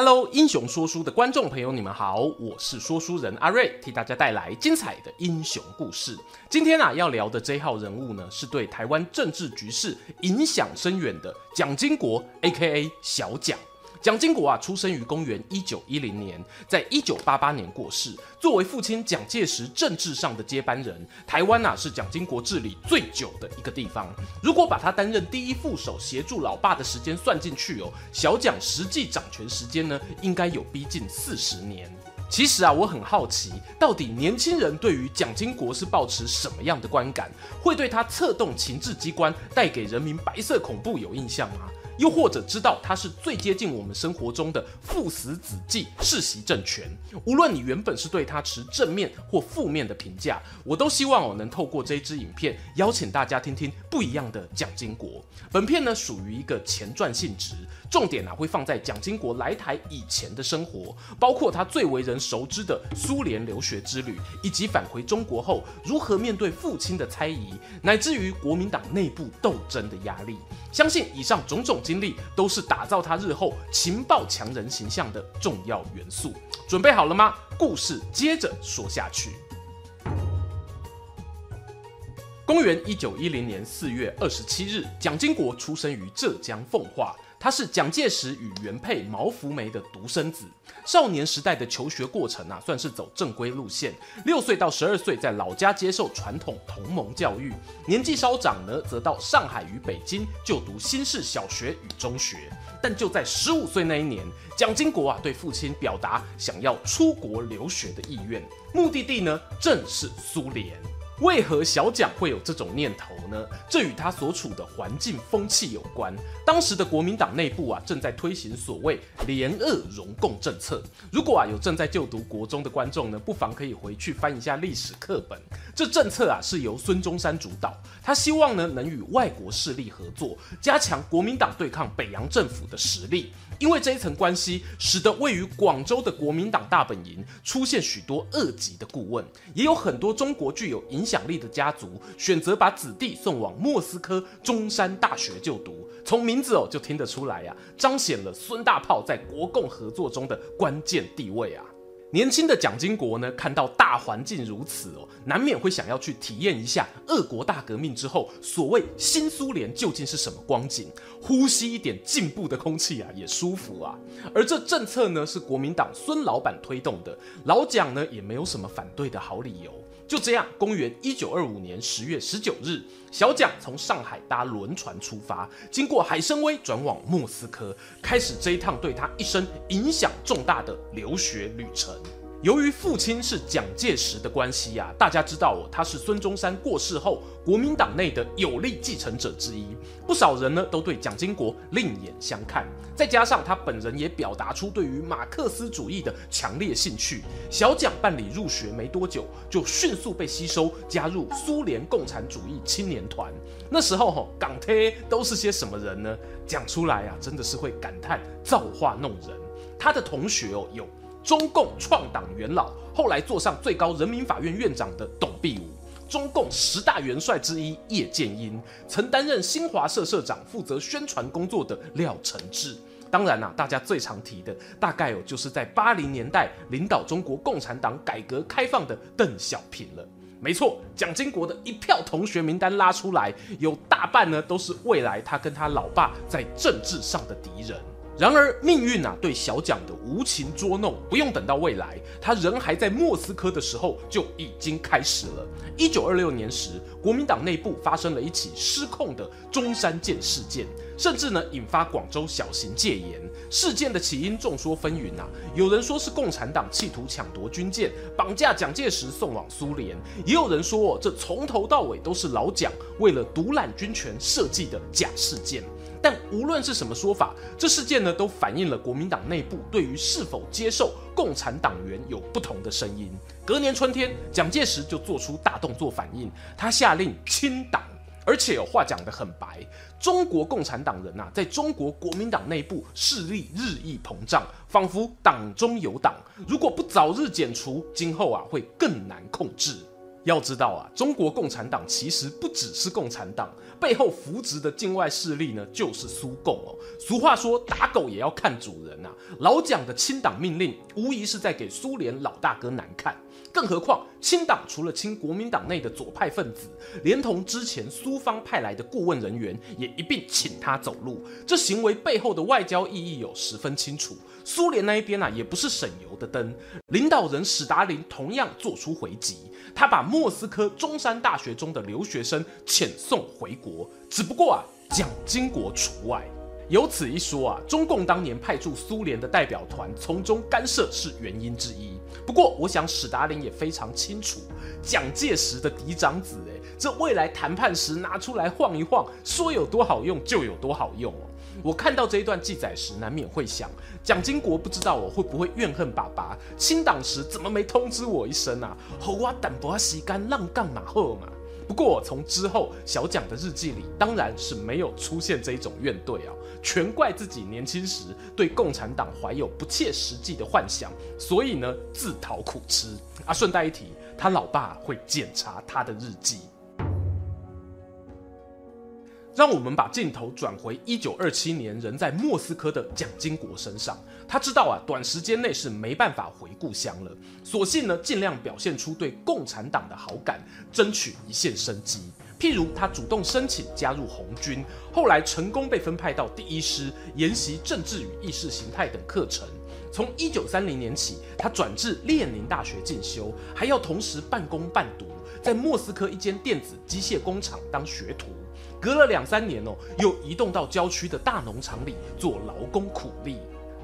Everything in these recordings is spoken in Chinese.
Hello，英雄说书的观众朋友，你们好，我是说书人阿瑞，替大家带来精彩的英雄故事。今天啊，要聊的这号人物呢，是对台湾政治局势影响深远的蒋经国，A.K.A. 小蒋。蒋经国啊，出生于公元一九一零年，在一九八八年过世。作为父亲蒋介石政治上的接班人，台湾啊是蒋经国治理最久的一个地方。如果把他担任第一副手，协助老爸的时间算进去哦，小蒋实际掌权时间呢，应该有逼近四十年。其实啊，我很好奇，到底年轻人对于蒋经国是抱持什么样的观感？会对他策动情治机关，带给人民白色恐怖有印象吗？又或者知道他是最接近我们生活中的父死子继世袭政权，无论你原本是对他持正面或负面的评价，我都希望我能透过这支影片邀请大家听听不一样的蒋经国。本片呢属于一个前传性质，重点啊会放在蒋经国来台以前的生活，包括他最为人熟知的苏联留学之旅，以及返回中国后如何面对父亲的猜疑，乃至于国民党内部斗争的压力。相信以上种种经历都是打造他日后情报强人形象的重要元素。准备好了吗？故事接着说下去。公元一九一零年四月二十七日，蒋经国出生于浙江奉化。他是蒋介石与原配毛福梅的独生子，少年时代的求学过程啊，算是走正规路线。六岁到十二岁在老家接受传统同盟教育，年纪稍长呢，则到上海与北京就读新式小学与中学。但就在十五岁那一年，蒋经国啊对父亲表达想要出国留学的意愿，目的地呢正是苏联。为何小蒋会有这种念头呢？这与他所处的环境风气有关。当时的国民党内部啊，正在推行所谓联俄容共政策。如果啊有正在就读国中的观众呢，不妨可以回去翻一下历史课本。这政策啊是由孙中山主导，他希望呢能与外国势力合作，加强国民党对抗北洋政府的实力。因为这一层关系，使得位于广州的国民党大本营出现许多二级的顾问，也有很多中国具有影响力的家族选择把子弟送往莫斯科中山大学就读。从名字哦就听得出来呀、啊，彰显了孙大炮在国共合作中的关键地位啊。年轻的蒋经国呢，看到大环境如此哦，难免会想要去体验一下俄国大革命之后所谓新苏联究竟是什么光景，呼吸一点进步的空气啊，也舒服啊。而这政策呢，是国民党孙老板推动的，老蒋呢也没有什么反对的好理由。就这样，公元一九二五年十月十九日，小蒋从上海搭轮船出发，经过海参崴转往莫斯科，开始这一趟对他一生影响重大的留学旅程。由于父亲是蒋介石的关系呀、大家知道哦，他是孙中山过世后国民党内的有力继承者之一，不少人呢都对蒋经国另眼相看。再加上他本人也表达出对于马克思主义的强烈兴趣，小蒋办理入学没多久，就迅速被吸收加入苏联共产主义青年团。那时候哈、港铁都是些什么人呢？讲出来啊，真的是会感叹造化弄人。他的同学哦有。中共创党元老，后来坐上最高人民法院院长的董必武，中共十大元帅之一叶剑英，曾担任新华社社长，负责宣传工作的廖承志。当然啦、大家最常提的，大概哦，就是在八零年代领导中国共产党改革开放的邓小平了。没错，蒋经国的一票同学名单拉出来，有大半呢都是未来他跟他老爸在政治上的敌人。然而命运啊，对小蒋的无情捉弄，不用等到未来，他人还在莫斯科的时候就已经开始了。一九二六年时，国民党内部发生了一起失控的中山舰事件，甚至呢引发广州小型戒严。事件的起因众说纷纭啊，有人说是共产党企图抢夺军舰，绑架蒋介石送往苏联；也有人说，这从头到尾都是老蒋为了独揽军权设计的假事件。但无论是什么说法，这事件呢都反映了国民党内部对于是否接受共产党员有不同的声音。隔年春天，蒋介石就做出大动作反应，他下令清党。而且有话讲得很白，中国共产党人呐，在中国国民党内部势力日益膨胀，仿佛党中有党，如果不早日剪除，今后啊会更难控制。要知道啊，中国共产党其实不只是共产党，背后扶植的境外势力呢，就是苏共哦。俗话说，打狗也要看主人呐。老蒋的清党命令，无疑是在给苏联老大哥难看。更何况，清党除了清国民党内的左派分子，连同之前苏方派来的顾问人员，也一并请他走路。这行为背后的外交意义有十分清楚。苏联那一边啊，也不是省油的灯。领导人史达林同样做出回击，他把莫斯科中山大学中的留学生遣送回国，只不过啊，蒋经国除外。有此一说啊，中共当年派驻苏联的代表团从中干涉是原因之一。不过，我想史达林也非常清楚，蒋介石的嫡长子，哎，这未来谈判时拿出来晃一晃，说有多好用就有多好用哦。我看到这一段记载时，难免会想，蒋经国不知道我会不会怨恨爸爸，清党时怎么没通知我一声啊？好啊，淡薄时间让干嘛后嘛？不过从之后小蒋的日记里，当然是没有出现这一种怨怼啊，全怪自己年轻时对共产党怀有不切实际的幻想，所以呢自讨苦吃啊。顺带一提，他老爸会检查他的日记。让我们把镜头转回一九二七年人在莫斯科的蒋经国身上。他知道啊，短时间内是没办法回故乡了，索性呢尽量表现出对共产党的好感，争取一线生机。譬如他主动申请加入红军，后来成功被分派到第一师，研习政治与意识形态等课程。从一九三零年起，他转至列宁大学进修，还要同时半工半读，在莫斯科一间电子机械工厂当学徒。隔了两三年哦，又移动到郊区的大农场里做劳工苦力。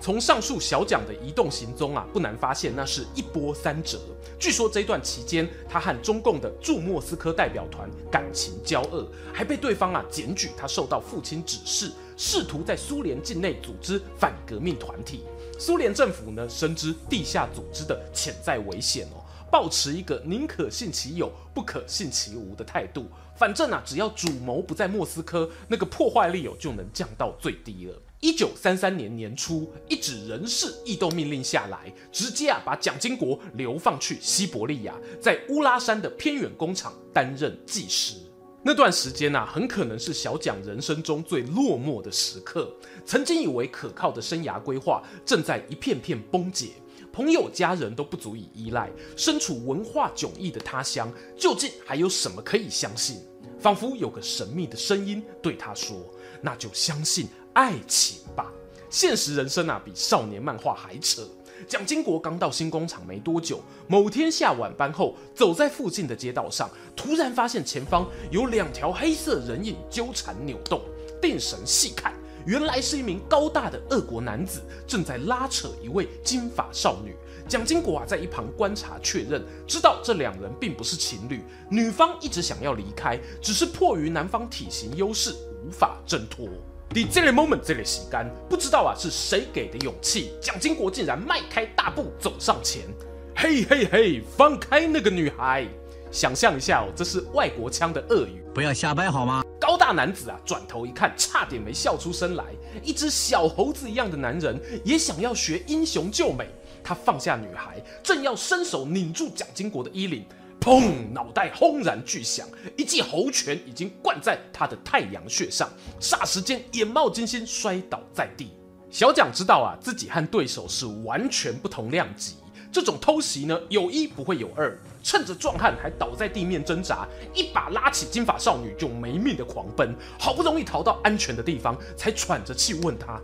从上述小蒋的移动行踪啊，不难发现那是一波三折。据说这段期间，他和中共的驻莫斯科代表团感情交恶，还被对方啊检举他受到父亲指示，试图在苏联境内组织反革命团体。苏联政府呢，深知地下组织的潜在危险哦。抱持一个宁可信其有，不可信其无的态度。反正啊，只要主谋不在莫斯科，那个破坏力哦就能降到最低了。一九三三年年初，一纸人事异动命令下来，直接啊把蒋经国流放去西伯利亚，在乌拉山的偏远工厂担任技师。那段时间啊，很可能是小蒋人生中最落寞的时刻。曾经以为可靠的生涯规划，正在一片片崩解。朋友、家人都不足以依赖，身处文化迥异的他乡，究竟还有什么可以相信？仿佛有个神秘的声音对他说：“那就相信爱情吧。”现实人生啊，比少年漫画还扯。蒋经国刚到新工厂没多久，某天下晚班后，走在附近的街道上，突然发现前方有两条黑色人影纠缠扭动，定神细看。原来是一名高大的俄国男子正在拉扯一位金发少女。蒋经国啊，在一旁观察确认，知道这两人并不是情侣。女方一直想要离开，只是迫于男方体型优势，无法挣脱。这个 moment 这里洗干，不知道啊是谁给的勇气，蒋经国竟然迈开大步走上前，嘿嘿嘿，放开那个女孩！想象一下哦，这是外国腔的俄语，不要瞎掰好吗？高大男子啊，转头一看，差点没笑出声来。一只小猴子一样的男人也想要学英雄救美。他放下女孩，正要伸手拧住蒋经国的衣领，砰！脑袋轰然巨响，一记猴拳已经灌在他的太阳穴上，霎时间眼冒金星，摔倒在地。小蒋知道啊，自己和对手是完全不同量级。这种偷袭呢，有一不会有二。趁着壮汉还倒在地面挣扎，一把拉起金发少女就没命的狂奔，好不容易逃到安全的地方，才喘着气问他：“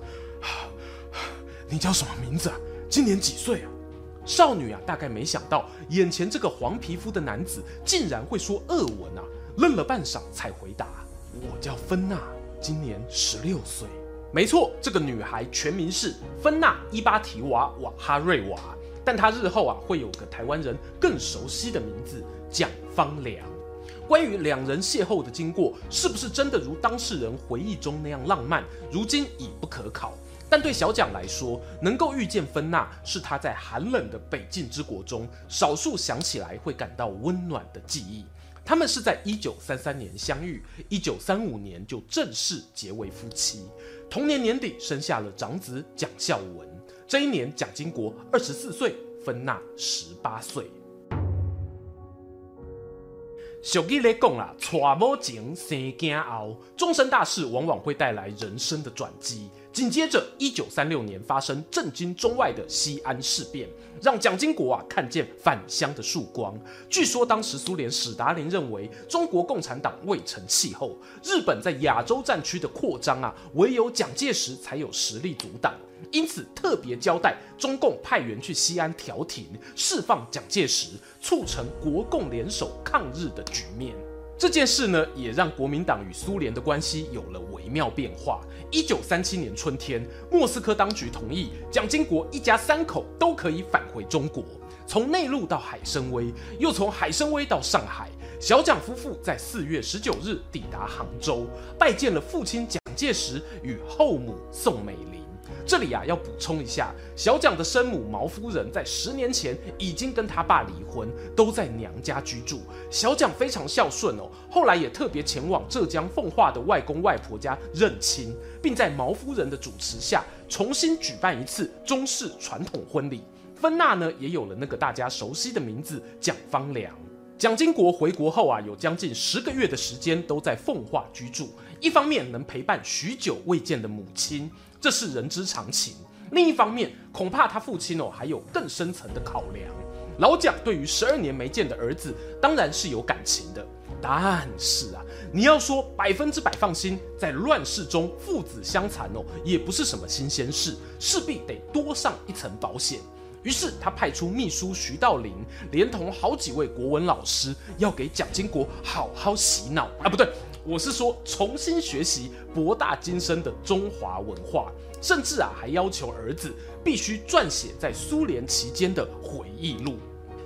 你叫什么名字啊？今年几岁啊？”少女啊，大概没想到眼前这个黄皮肤的男子竟然会说俄文啊，愣了半晌才回答：“我叫芬娜，今年十六岁。”没错，这个女孩全名是芬娜伊巴提娃瓦哈瑞娃。但她日后啊，会有个台湾人更熟悉的名字蒋方良。关于两人邂逅的经过，是不是真的如当事人回忆中那样浪漫，如今已不可考。但对小蒋来说，能够遇见芬娜，是他在寒冷的北境之国中少数想起来会感到温暖的记忆。他们是在一九三三年相遇，一九三五年就正式结为夫妻。同年年底生下了长子蒋孝文。这一年，蒋经国二十四岁，芬娜十八岁。俗语来讲啦，娶某前生囝后，终身大事往往会带来人生的转机。紧接着，一九三六年发生震惊中外的西安事变，让蒋经国啊看见返乡的曙光。据说当时苏联史达林认为中国共产党未成气候，日本在亚洲战区的扩张啊，唯有蒋介石才有实力阻挡。因此，特别交代中共派员去西安调停，释放蒋介石，促成国共联手抗日的局面。这件事呢，也让国民党与苏联的关系有了微妙变化。一九三七年春天，莫斯科当局同意蒋经国一家三口都可以返回中国，从内陆到海参崴，又从海参崴到上海。小蒋夫妇在四月十九日抵达杭州，拜见了父亲蒋介石与后母宋美龄。这里啊，要补充一下，小蒋的生母毛夫人在十年前已经跟他爸离婚，都在娘家居住。小蒋非常孝顺哦，后来也特别前往浙江奉化的外公外婆家认亲，并在毛夫人的主持下重新举办一次中式传统婚礼。芬娜呢，也有了那个大家熟悉的名字蒋方良。蒋经国回国后啊，有将近十个月的时间都在奉化居住，一方面能陪伴许久未见的母亲。这是人之常情。另一方面，恐怕他父亲哦还有更深层的考量。老蒋对于十二年没见的儿子，当然是有感情的。但是啊，你要说百分之百放心，在乱世中父子相残哦，也不是什么新鲜事，势必得多上一层保险。于是他派出秘书徐道林，连同好几位国文老师，要给蒋经国好好洗脑啊，不对。我是说，重新学习博大精深的中华文化，甚至啊，还要求儿子必须撰写在苏联期间的回忆录。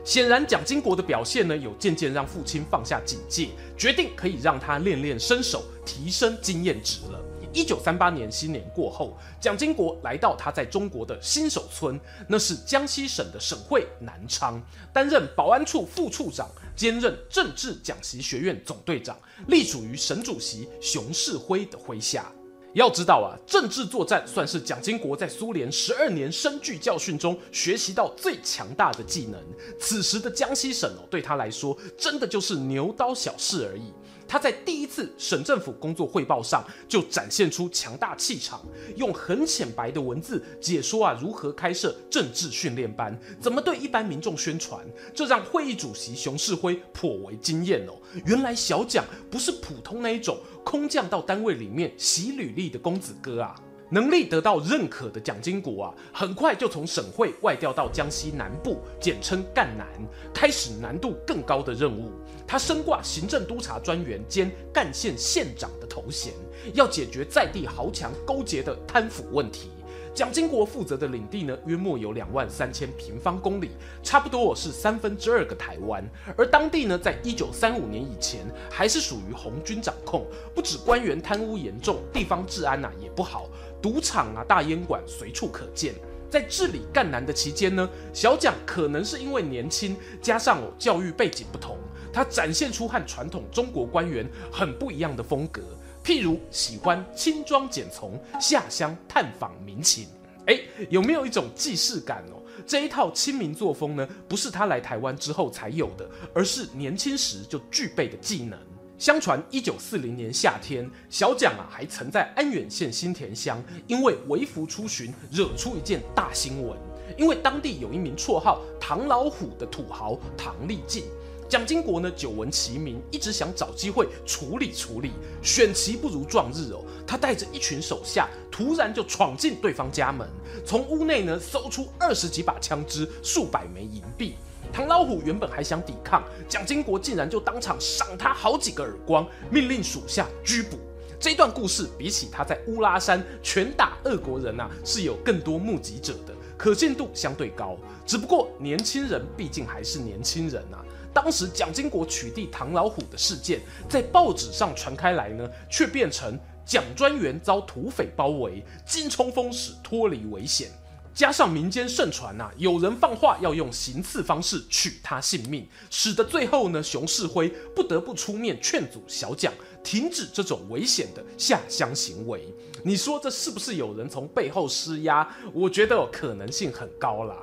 显然，蒋经国的表现呢，有渐渐让父亲放下警戒，决定可以让他练练身手，提升经验值了。一九三八年新年过后，蒋经国来到他在中国的新手村，那是江西省的省会南昌，担任保安处副处长，兼任政治讲习学院总队长，隶属于省主席熊式辉的麾下。要知道啊，政治作战算是蒋经国在苏联十二年深具教训中学习到最强大的技能。此时的江西省哦，对他来说真的就是牛刀小试而已。他在第一次省政府工作汇报上就展现出强大气场，用很浅白的文字解说啊，如何开设政治训练班，怎么对一般民众宣传，这让会议主席熊世辉颇为惊艳哦。原来小蒋不是普通那一种空降到单位里面洗履历的公子哥啊。能力得到认可的蒋经国啊，很快就从省会外调到江西南部，简称赣南，开始难度更高的任务。他身挂行政督察专员兼赣县县长的头衔，要解决在地豪强勾结的贪腐问题。蒋经国负责的领地呢，约莫有两万三千平方公里，差不多是三分之二个台湾。而当地呢，在一九三五年以前，还是属于红军掌控，不止官员贪污严重，地方治安呐、啊、也不好。赌场啊，大烟馆随处可见。在治理赣南的期间呢，小蒋可能是因为年轻，加上哦教育背景不同，他展现出和传统中国官员很不一样的风格。譬如喜欢轻装简从，下乡探访民情。哎，有没有一种既视感哦？这一套亲民作风呢，不是他来台湾之后才有的，而是年轻时就具备的技能。相传，一九四零年夏天，小蒋啊还曾在安远县新田乡，因为微服出巡，惹出一件大新闻。因为当地有一名绰号“唐老虎”的土豪唐立进，蒋经国呢久闻其名，一直想找机会处理处理。选其不如撞日哦，他带着一群手下，突然就闯进对方家门，从屋内呢搜出二十几把枪支、数百枚银币。唐老虎原本还想抵抗，蒋经国竟然就当场赏他好几个耳光，命令属下拘捕。这段故事比起他在乌拉山拳打俄国人啊，是有更多目击者的，可信度相对高。只不过年轻人毕竟还是年轻人啊。当时蒋经国取缔唐老虎的事件在报纸上传开来呢，却变成蒋专员遭土匪包围，经冲锋使脱离危险。加上民间盛传啊，有人放话要用行刺方式取他性命，使得最后呢，熊式辉不得不出面劝阻小蒋停止这种危险的下乡行为。你说这是不是有人从背后施压？我觉得可能性很高啦。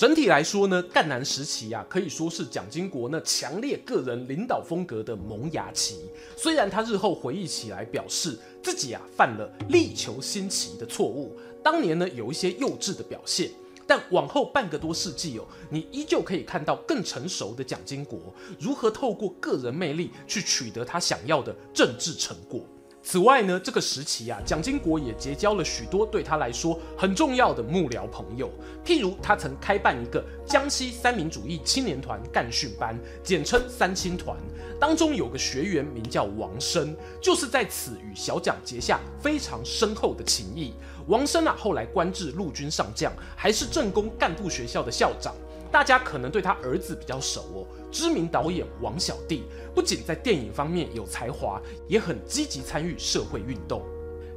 整体来说呢，赣南时期啊，可以说是蒋经国那强烈个人领导风格的萌芽期。虽然他日后回忆起来表示自己啊犯了力求新奇的错误，当年呢有一些幼稚的表现，但往后半个多世纪哦，你依旧可以看到更成熟的蒋经国如何透过个人魅力去取得他想要的政治成果。此外呢，这个时期啊，蒋经国也结交了许多对他来说很重要的幕僚朋友。譬如，他曾开办一个江西三民主义青年团干训班，简称三青团，当中有个学员名叫王生，就是在此与小蒋结下非常深厚的情谊。王生啊，后来官至陆军上将，还是政工干部学校的校长。大家可能对他儿子比较熟哦，知名导演王小弟不仅在电影方面有才华，也很积极参与社会运动。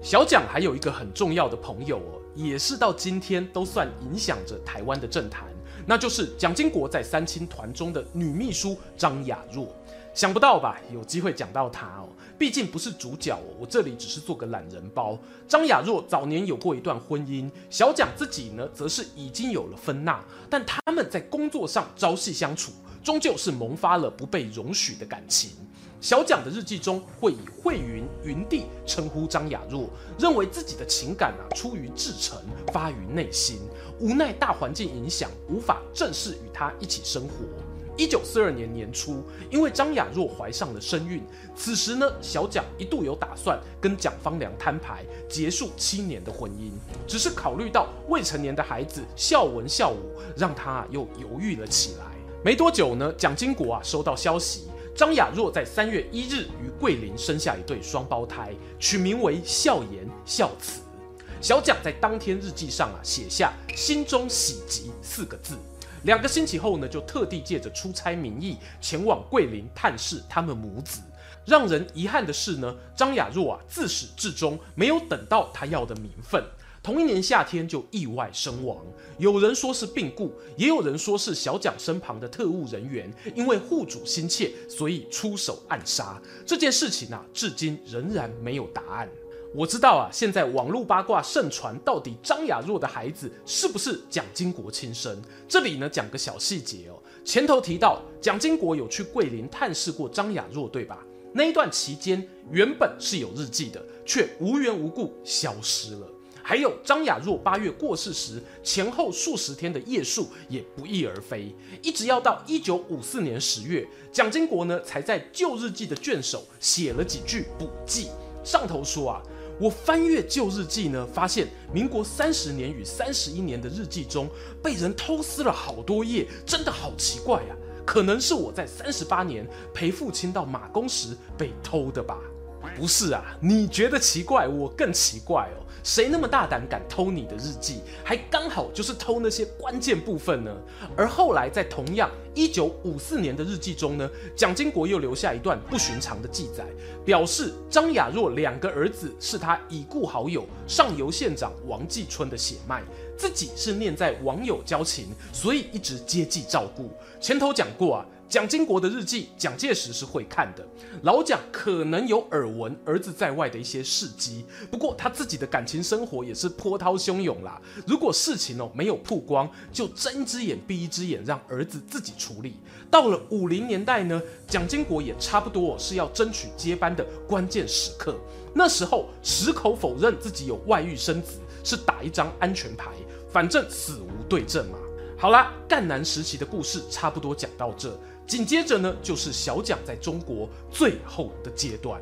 小蒋还有一个很重要的朋友哦，也是到今天都算影响着台湾的政坛，那就是蒋经国在三青团中的女秘书张雅若。想不到吧？有机会讲到她哦。毕竟不是主角哦，我这里只是做个懒人包。张雅若早年有过一段婚姻，小蒋自己呢，则是已经有了芬娜，但他们在工作上朝夕相处，终究是萌发了不被容许的感情。小蒋的日记中会以慧云、云弟称呼张雅若，认为自己的情感啊出于至诚，发于内心，无奈大环境影响，无法正式与他一起生活。一九四二年年初，因为张雅若怀上了身孕，此时呢，小蒋一度有打算跟蒋方良摊牌，结束七年的婚姻。只是考虑到未成年的孩子孝文孝武，让他又犹豫了起来。没多久呢，蒋经国啊收到消息，张雅若在三月一日于桂林生下一对双胞胎，取名为孝言孝慈。小蒋在当天日记上啊写下“心中喜极”四个字。两个星期后呢，就特地借着出差名义前往桂林探视他们母子。让人遗憾的是呢，张雅若啊自始至终没有等到他要的名分。同一年夏天就意外身亡。有人说是病故，也有人说是小蒋身旁的特务人员因为护主心切，所以出手暗杀。这件事情啊，至今仍然没有答案。我知道啊，现在网络八卦盛传，到底张雅若的孩子是不是蒋经国亲生？这里呢讲个小细节哦。前头提到蒋经国有去桂林探视过张雅若，对吧？那一段期间原本是有日记的，却无缘无故消失了。还有张雅若八月过世时前后数十天的夜宿也不翼而飞，一直要到一九五四年十月，蒋经国呢才在旧日记的卷首写了几句补记，上头说啊。我翻阅旧日记呢，发现民国三十年与三十一年的日记中被人偷撕了好多页，真的好奇怪呀！可能是我在三十八年陪父亲到马公时被偷的吧？不是啊，你觉得奇怪，我更奇怪哦。谁那么大胆敢偷你的日记，还刚好就是偷那些关键部分呢？而后来在同样一九五四年的日记中呢，蒋经国又留下一段不寻常的记载，表示张雅若两个儿子是他已故好友上游县长王继春的血脉，自己是念在网友交情，所以一直接济照顾。前头讲过啊。蒋经国的日记，蒋介石是会看的。老蒋可能有耳闻儿子在外的一些事迹，不过他自己的感情生活也是波涛汹涌啦。如果事情哦没有曝光，就睁一只眼闭一只眼，让儿子自己处理。到了五零年代呢，蒋经国也差不多是要争取接班的关键时刻。那时候矢口否认自己有外遇生子，是打一张安全牌，反正死无对证嘛。好啦，赣南时期的故事差不多讲到这。紧接着呢，就是小蒋在中国最后的阶段。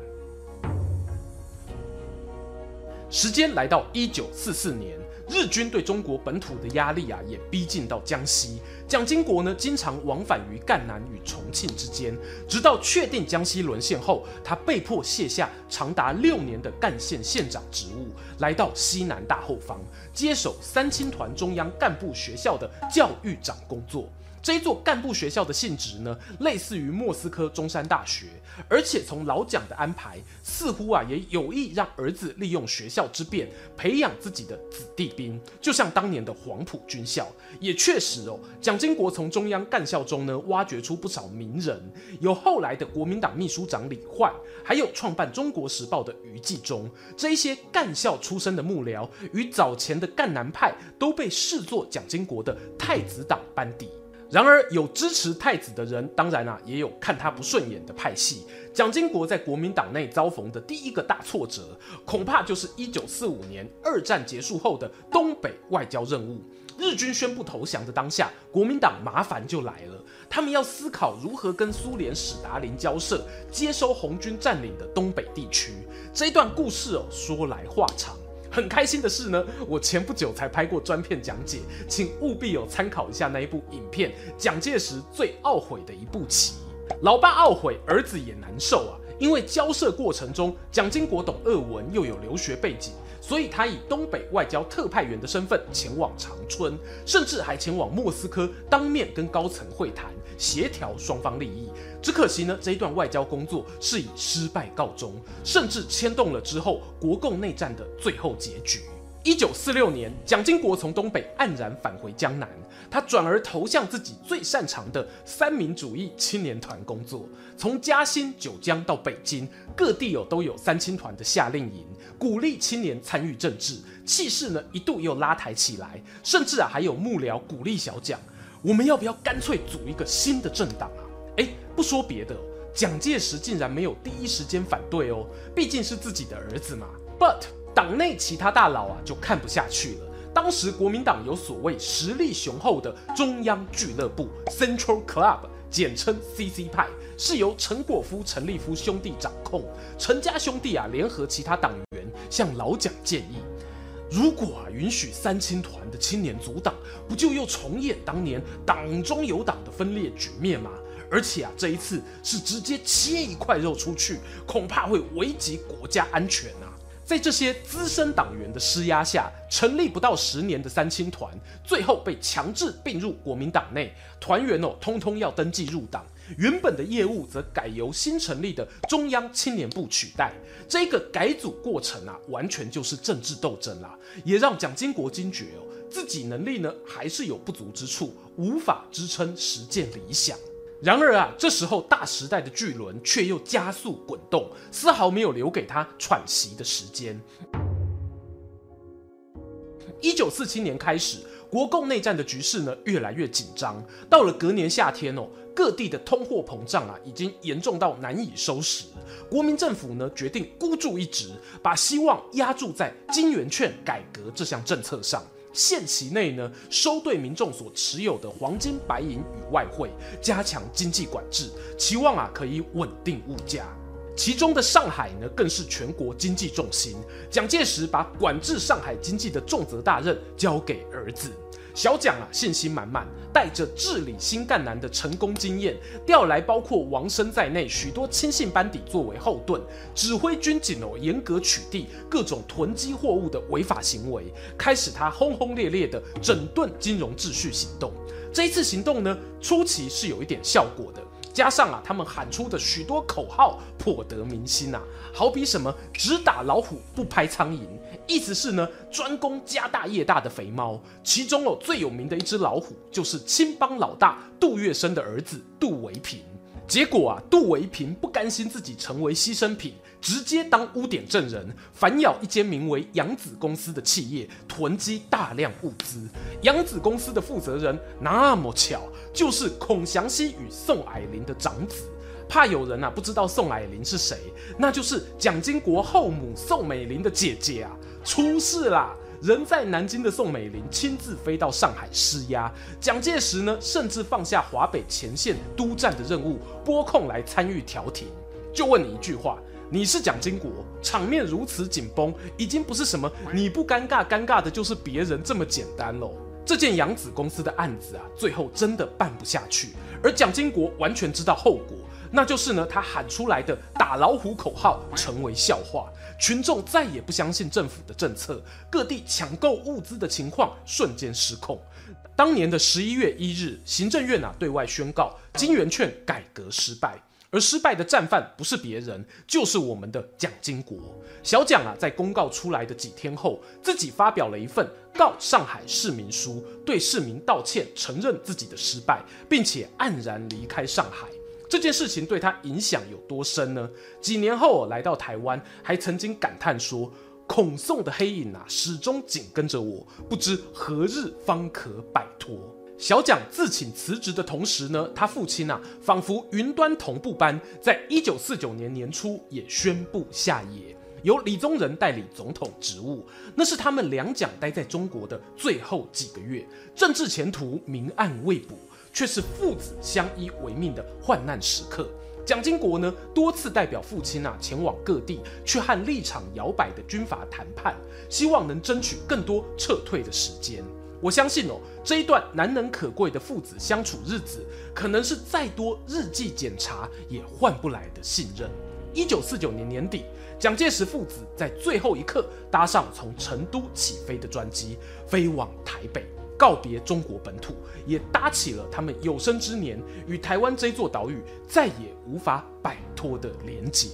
时间来到一九四四年，日军对中国本土的压力啊，也逼近到江西。蒋经国呢，经常往返于赣南与重庆之间，直到确定江西沦陷后，他被迫卸下长达六年的赣县县长职务，来到西南大后方，接手三青团中央干部学校的教育长工作。这一座干部学校的性质呢，类似于莫斯科中山大学，而且从老蒋的安排，似乎啊也有意让儿子利用学校之便培养自己的子弟兵，就像当年的黄埔军校。也确实哦，蒋经国从中央干校中呢挖掘出不少名人，有后来的国民党秘书长李焕，还有创办《中国时报》的余纪忠，这一些干校出身的幕僚与早前的赣南派都被视作蒋经国的太子党班底。然而，有支持太子的人，当然啊，也有看他不顺眼的派系。蒋经国在国民党内遭逢的第一个大挫折，恐怕就是一九四五年二战结束后的东北外交任务。日军宣布投降的当下，国民党麻烦就来了，他们要思考如何跟苏联史达林交涉，接收红军占领的东北地区。这一段故事哦，说来话长。很开心的是呢，我前不久才拍过专片讲解，请务必有参考一下那一部影片。蒋介石最懊悔的一步棋，老爸懊悔，儿子也难受啊。因为交涉过程中，蒋经国懂俄文，又有留学背景，所以他以东北外交特派员的身份前往长春，甚至还前往莫斯科当面跟高层会谈，协调双方利益。只可惜呢，这一段外交工作是以失败告终，甚至牵动了之后国共内战的最后结局。一九四六年，蒋经国从东北黯然返回江南，他转而投向自己最擅长的三民主义青年团工作。从嘉兴、九江到北京，各地有都有三青团的夏令营，鼓励青年参与政治，气势呢一度又拉抬起来，甚至啊还有幕僚鼓励小蒋，我们要不要干脆组一个新的政党啊？哎，不说别的，蒋介石竟然没有第一时间反对哦，毕竟是自己的儿子嘛。But 党内其他大佬啊就看不下去了。当时国民党有所谓实力雄厚的中央俱乐部 （Central Club），简称 CC 派，是由陈果夫、陈立夫兄弟掌控。陈家兄弟啊联合其他党员向老蒋建议，如果啊允许三青团的青年组党，不就又重演当年党中有党的分裂局面吗？而且啊，这一次是直接切一块肉出去，恐怕会危及国家安全啊！在这些资深党员的施压下，成立不到十年的三青团，最后被强制并入国民党内，团员哦，通通要登记入党。原本的业务则改由新成立的中央青年部取代。这个改组过程啊，完全就是政治斗争啦，也让蒋经国惊觉哦，自己能力呢还是有不足之处，无法支撑实践理想。然而啊，这时候大时代的巨轮却又加速滚动，丝毫没有留给他喘息的时间。一九四七年开始，国共内战的局势呢越来越紧张。到了隔年夏天哦，各地的通货膨胀啊已经严重到难以收拾。国民政府呢决定孤注一掷，把希望押注在金圆券改革这项政策上。限期内呢，收兑民众所持有的黄金、白银与外汇，加强经济管制，期望啊可以稳定物价。其中的上海呢，更是全国经济重心。蒋介石把管制上海经济的重责大任交给儿子。小蒋啊，信心满满，带着治理新赣南的成功经验，调来包括王生在内许多亲信班底作为后盾，指挥军警哦，严格取缔各种囤积货物的违法行为，开始他轰轰烈烈的整顿金融秩序行动。这一次行动呢，初期是有一点效果的。加上啊，他们喊出的许多口号颇得民心啊，好比什么“只打老虎不拍苍蝇”，意思是呢专攻家大业大的肥猫。其中哦最有名的一只老虎，就是青帮老大杜月笙的儿子杜维平。结果啊，杜维平不甘心自己成为牺牲品，直接当污点证人，反咬一间名为扬子公司的企业，囤积大量物资。扬子公司的负责人那么巧，就是孔祥熙与宋霭龄的长子。怕有人啊不知道宋霭龄是谁，那就是蒋经国后母宋美龄的姐姐啊，出事啦！人在南京的宋美龄亲自飞到上海施压，蒋介石呢，甚至放下华北前线督战的任务，拨空来参与调停。就问你一句话：你是蒋经国，场面如此紧绷，已经不是什么你不尴尬，尴尬的就是别人这么简单喽。这件扬子公司的案子啊，最后真的办不下去，而蒋经国完全知道后果，那就是呢，他喊出来的“打老虎”口号成为笑话，群众再也不相信政府的政策，各地抢购物资的情况瞬间失控。当年的十一月一日，行政院啊对外宣告金圆券改革失败。而失败的战犯不是别人，就是我们的蒋经国。小蒋啊，在公告出来的几天后，自己发表了一份告上海市民书，对市民道歉，承认自己的失败，并且黯然离开上海。这件事情对他影响有多深呢？几年后来到台湾，还曾经感叹说：“孔宋的黑影啊，始终紧跟着我，不知何日方可摆脱。”小蒋自请辞职的同时呢，他父亲啊，仿佛云端同步般，在一九四九年年初也宣布下野，由李宗仁代理总统职务。那是他们两蒋待在中国的最后几个月，政治前途明暗未卜，却是父子相依为命的患难时刻。蒋经国呢，多次代表父亲啊，前往各地去和立场摇摆的军阀谈判，希望能争取更多撤退的时间。我相信哦，这一段难能可贵的父子相处日子，可能是再多日记检查也换不来的信任。一九四九年年底，蒋介石父子在最后一刻搭上从成都起飞的专机，飞往台北，告别中国本土，也搭起了他们有生之年与台湾这座岛屿再也无法摆脱的连结。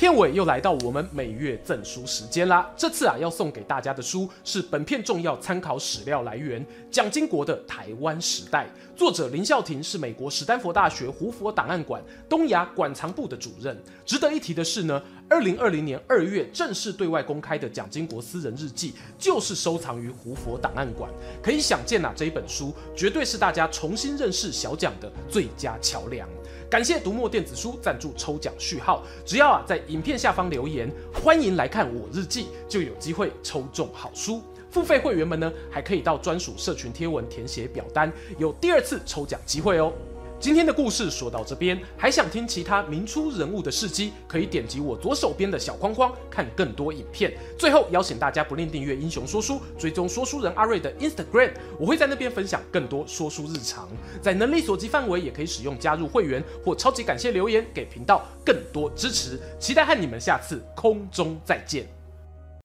片尾又来到我们每月赠书时间啦！这次啊，要送给大家的书是本片重要参考史料来源——蒋经国的《台湾时代》，作者林孝庭是美国史丹佛大学胡佛档案馆东亚馆藏部的主任。值得一提的是呢，二零二零年二月正式对外公开的蒋经国私人日记，就是收藏于胡佛档案馆。可以想见啊，这一本书绝对是大家重新认识小蒋的最佳桥梁。感谢读墨电子书赞助抽奖序号，只要啊在影片下方留言，欢迎来看我日记，就有机会抽中好书。付费会员们呢，还可以到专属社群贴文填写表单，有第二次抽奖机会哦。今天的故事说到这边，还想听其他明初人物的事迹，可以点击我左手边的小框框看更多影片。最后邀请大家不吝订阅英雄说书，追踪说书人阿瑞的 Instagram，我会在那边分享更多说书日常。在能力所及范围，也可以使用加入会员或超级感谢留言给频道更多支持。期待和你们下次空中再见。